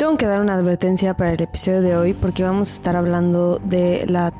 Tengo que dar una advertencia para el episodio de hoy porque vamos a estar hablando de la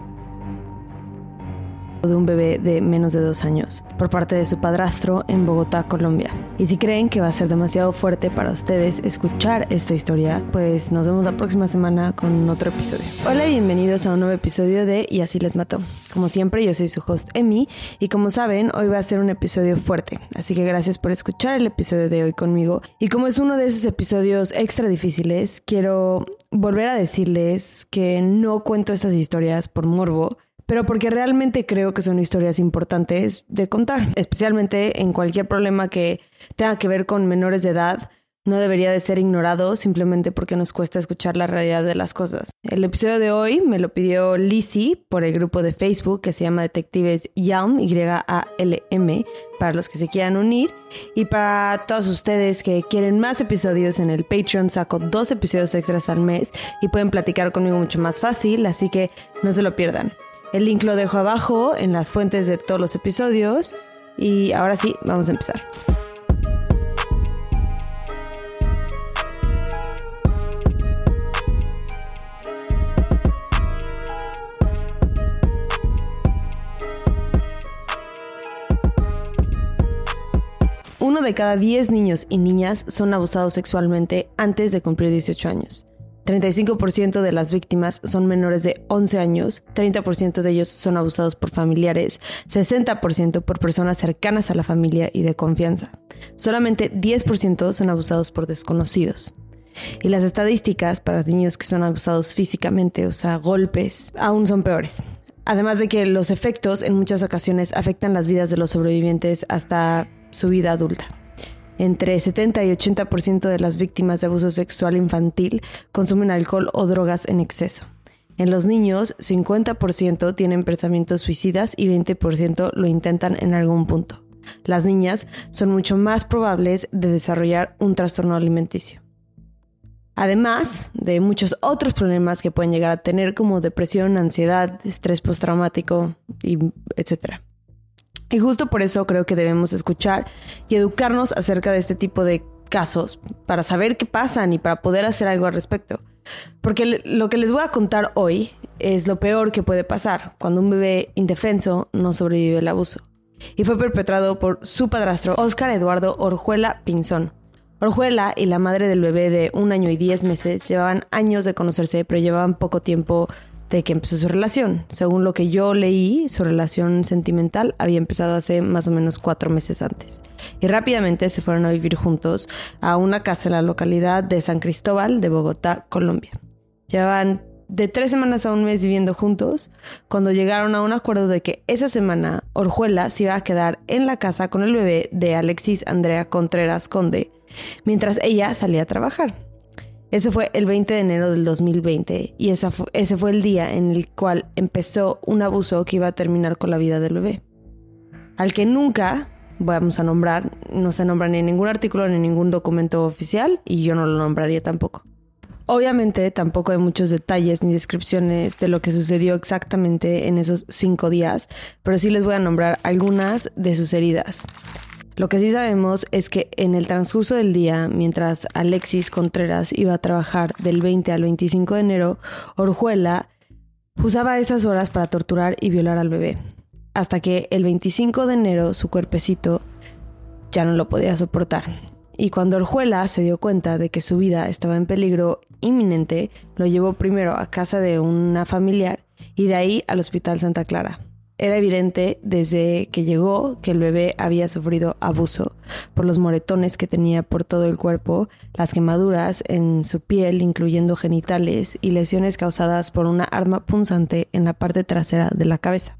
de un bebé de menos de dos años por parte de su padrastro en Bogotá, Colombia. Y si creen que va a ser demasiado fuerte para ustedes escuchar esta historia, pues nos vemos la próxima semana con otro episodio. Hola y bienvenidos a un nuevo episodio de Y así les mató. Como siempre, yo soy su host Emi y como saben, hoy va a ser un episodio fuerte. Así que gracias por escuchar el episodio de hoy conmigo. Y como es uno de esos episodios extra difíciles, quiero volver a decirles que no cuento estas historias por morbo pero porque realmente creo que son historias importantes de contar, especialmente en cualquier problema que tenga que ver con menores de edad. No debería de ser ignorado simplemente porque nos cuesta escuchar la realidad de las cosas. El episodio de hoy me lo pidió Lizzie por el grupo de Facebook que se llama Detectives Yalm, Y-A-L-M, para los que se quieran unir. Y para todos ustedes que quieren más episodios en el Patreon, saco dos episodios extras al mes y pueden platicar conmigo mucho más fácil, así que no se lo pierdan. El link lo dejo abajo en las fuentes de todos los episodios. Y ahora sí, vamos a empezar. Uno de cada 10 niños y niñas son abusados sexualmente antes de cumplir 18 años. 35% de las víctimas son menores de 11 años, 30% de ellos son abusados por familiares, 60% por personas cercanas a la familia y de confianza. Solamente 10% son abusados por desconocidos. Y las estadísticas para niños que son abusados físicamente, o sea, golpes, aún son peores. Además de que los efectos en muchas ocasiones afectan las vidas de los sobrevivientes hasta su vida adulta. Entre 70 y 80% de las víctimas de abuso sexual infantil consumen alcohol o drogas en exceso. En los niños, 50% tienen pensamientos suicidas y 20% lo intentan en algún punto. Las niñas son mucho más probables de desarrollar un trastorno alimenticio. Además de muchos otros problemas que pueden llegar a tener como depresión, ansiedad, estrés postraumático, etc. Y justo por eso creo que debemos escuchar y educarnos acerca de este tipo de casos para saber qué pasan y para poder hacer algo al respecto. Porque lo que les voy a contar hoy es lo peor que puede pasar cuando un bebé indefenso no sobrevive al abuso. Y fue perpetrado por su padrastro, Oscar Eduardo Orjuela Pinzón. Orjuela y la madre del bebé de un año y diez meses llevaban años de conocerse, pero llevaban poco tiempo de que empezó su relación. Según lo que yo leí, su relación sentimental había empezado hace más o menos cuatro meses antes. Y rápidamente se fueron a vivir juntos a una casa en la localidad de San Cristóbal de Bogotá, Colombia. Llevaban de tres semanas a un mes viviendo juntos, cuando llegaron a un acuerdo de que esa semana Orjuela se iba a quedar en la casa con el bebé de Alexis Andrea Contreras Conde, mientras ella salía a trabajar. Ese fue el 20 de enero del 2020 y ese fue el día en el cual empezó un abuso que iba a terminar con la vida del bebé. Al que nunca vamos a nombrar, no se nombra ni en ningún artículo ni en ningún documento oficial y yo no lo nombraría tampoco. Obviamente tampoco hay muchos detalles ni descripciones de lo que sucedió exactamente en esos cinco días, pero sí les voy a nombrar algunas de sus heridas. Lo que sí sabemos es que en el transcurso del día, mientras Alexis Contreras iba a trabajar del 20 al 25 de enero, Orjuela usaba esas horas para torturar y violar al bebé. Hasta que el 25 de enero su cuerpecito ya no lo podía soportar. Y cuando Orjuela se dio cuenta de que su vida estaba en peligro inminente, lo llevó primero a casa de una familiar y de ahí al Hospital Santa Clara. Era evidente desde que llegó que el bebé había sufrido abuso por los moretones que tenía por todo el cuerpo, las quemaduras en su piel, incluyendo genitales, y lesiones causadas por una arma punzante en la parte trasera de la cabeza.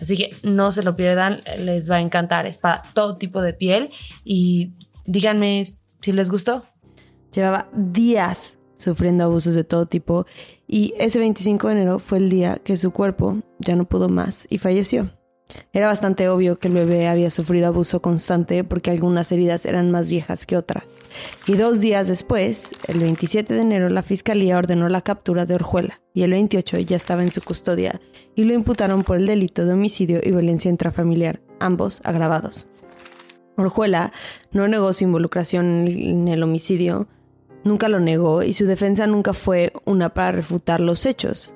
Así que no se lo pierdan, les va a encantar. Es para todo tipo de piel y díganme si les gustó. Llevaba días sufriendo abusos de todo tipo y ese 25 de enero fue el día que su cuerpo ya no pudo más y falleció. Era bastante obvio que el bebé había sufrido abuso constante porque algunas heridas eran más viejas que otras. Y dos días después, el 27 de enero, la fiscalía ordenó la captura de Orjuela y el 28 ya estaba en su custodia y lo imputaron por el delito de homicidio y violencia intrafamiliar, ambos agravados. Orjuela no negó su involucración en el homicidio, nunca lo negó y su defensa nunca fue una para refutar los hechos.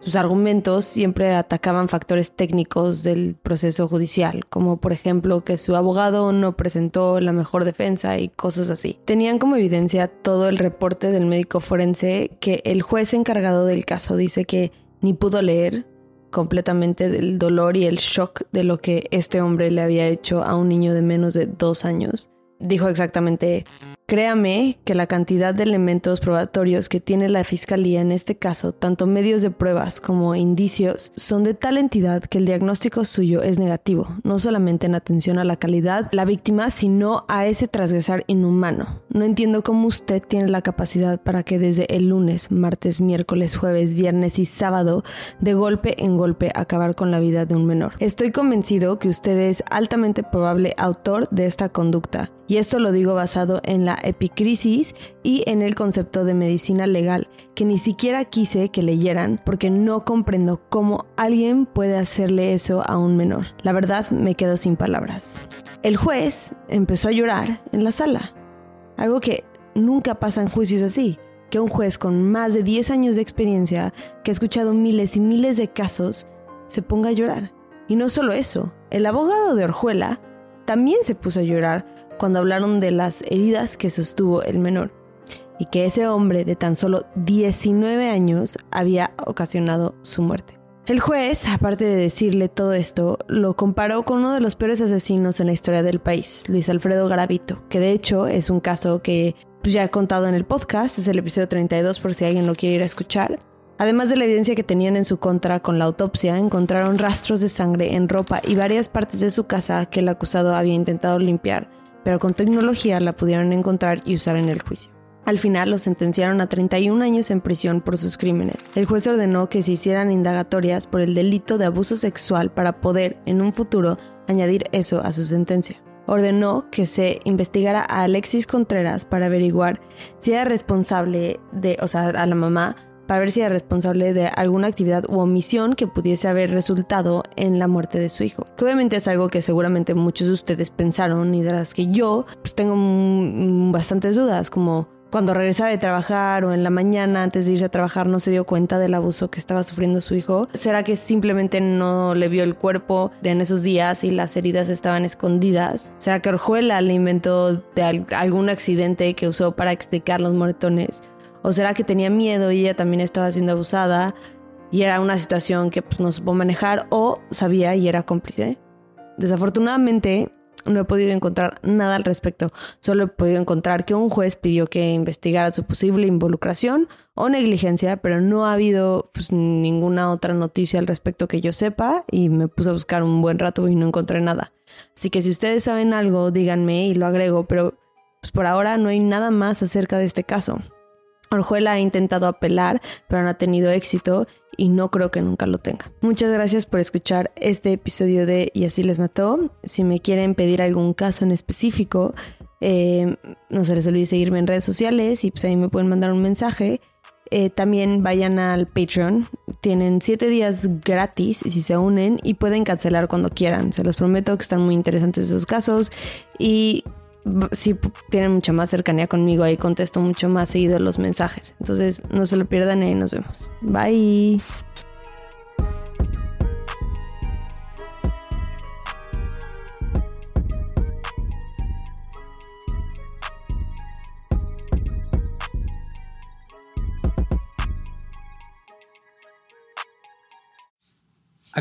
Sus argumentos siempre atacaban factores técnicos del proceso judicial, como por ejemplo que su abogado no presentó la mejor defensa y cosas así. Tenían como evidencia todo el reporte del médico forense que el juez encargado del caso dice que ni pudo leer completamente del dolor y el shock de lo que este hombre le había hecho a un niño de menos de dos años. Dijo exactamente, Créame que la cantidad de elementos probatorios que tiene la Fiscalía en este caso, tanto medios de pruebas como indicios, son de tal entidad que el diagnóstico suyo es negativo, no solamente en atención a la calidad la víctima, sino a ese transgresar inhumano. No entiendo cómo usted tiene la capacidad para que desde el lunes, martes, miércoles, jueves, viernes y sábado, de golpe en golpe, acabar con la vida de un menor. Estoy convencido que usted es altamente probable autor de esta conducta, y esto lo digo basado en la epicrisis y en el concepto de medicina legal, que ni siquiera quise que leyeran porque no comprendo cómo alguien puede hacerle eso a un menor. La verdad me quedo sin palabras. El juez empezó a llorar en la sala, algo que nunca pasa en juicios así que un juez con más de 10 años de experiencia, que ha escuchado miles y miles de casos, se ponga a llorar. Y no solo eso, el abogado de Orjuela también se puso a llorar cuando hablaron de las heridas que sostuvo el menor y que ese hombre de tan solo 19 años había ocasionado su muerte. El juez, aparte de decirle todo esto, lo comparó con uno de los peores asesinos en la historia del país, Luis Alfredo Garavito, que de hecho es un caso que pues, ya he contado en el podcast, es el episodio 32 por si alguien lo quiere ir a escuchar. Además de la evidencia que tenían en su contra con la autopsia, encontraron rastros de sangre en ropa y varias partes de su casa que el acusado había intentado limpiar, pero con tecnología la pudieron encontrar y usar en el juicio. Al final lo sentenciaron a 31 años en prisión por sus crímenes. El juez ordenó que se hicieran indagatorias por el delito de abuso sexual para poder, en un futuro, añadir eso a su sentencia. Ordenó que se investigara a Alexis Contreras para averiguar si era responsable de, o sea, a la mamá, para ver si era responsable de alguna actividad u omisión que pudiese haber resultado en la muerte de su hijo. Obviamente es algo que seguramente muchos de ustedes pensaron y de las que yo pues, tengo bastantes dudas, como cuando regresaba de trabajar o en la mañana antes de irse a trabajar no se dio cuenta del abuso que estaba sufriendo su hijo? ¿Será que simplemente no le vio el cuerpo de en esos días y las heridas estaban escondidas? ¿Será que Orjuela le inventó de algún accidente que usó para explicar los moretones? ¿O será que tenía miedo y ella también estaba siendo abusada y era una situación que pues, no supo manejar o sabía y era cómplice? Desafortunadamente no he podido encontrar nada al respecto. Solo he podido encontrar que un juez pidió que investigara su posible involucración o negligencia, pero no ha habido pues, ninguna otra noticia al respecto que yo sepa y me puse a buscar un buen rato y no encontré nada. Así que si ustedes saben algo, díganme y lo agrego, pero pues, por ahora no hay nada más acerca de este caso. Orjuela ha intentado apelar, pero no ha tenido éxito y no creo que nunca lo tenga. Muchas gracias por escuchar este episodio de Y así les mató. Si me quieren pedir algún caso en específico, eh, no se les olvide seguirme en redes sociales y pues ahí me pueden mandar un mensaje. Eh, también vayan al Patreon. Tienen siete días gratis si se unen y pueden cancelar cuando quieran. Se los prometo que están muy interesantes esos casos. Y si tienen mucha más cercanía conmigo, ahí contesto mucho más seguido los mensajes. Entonces no se lo pierdan y nos vemos. Bye.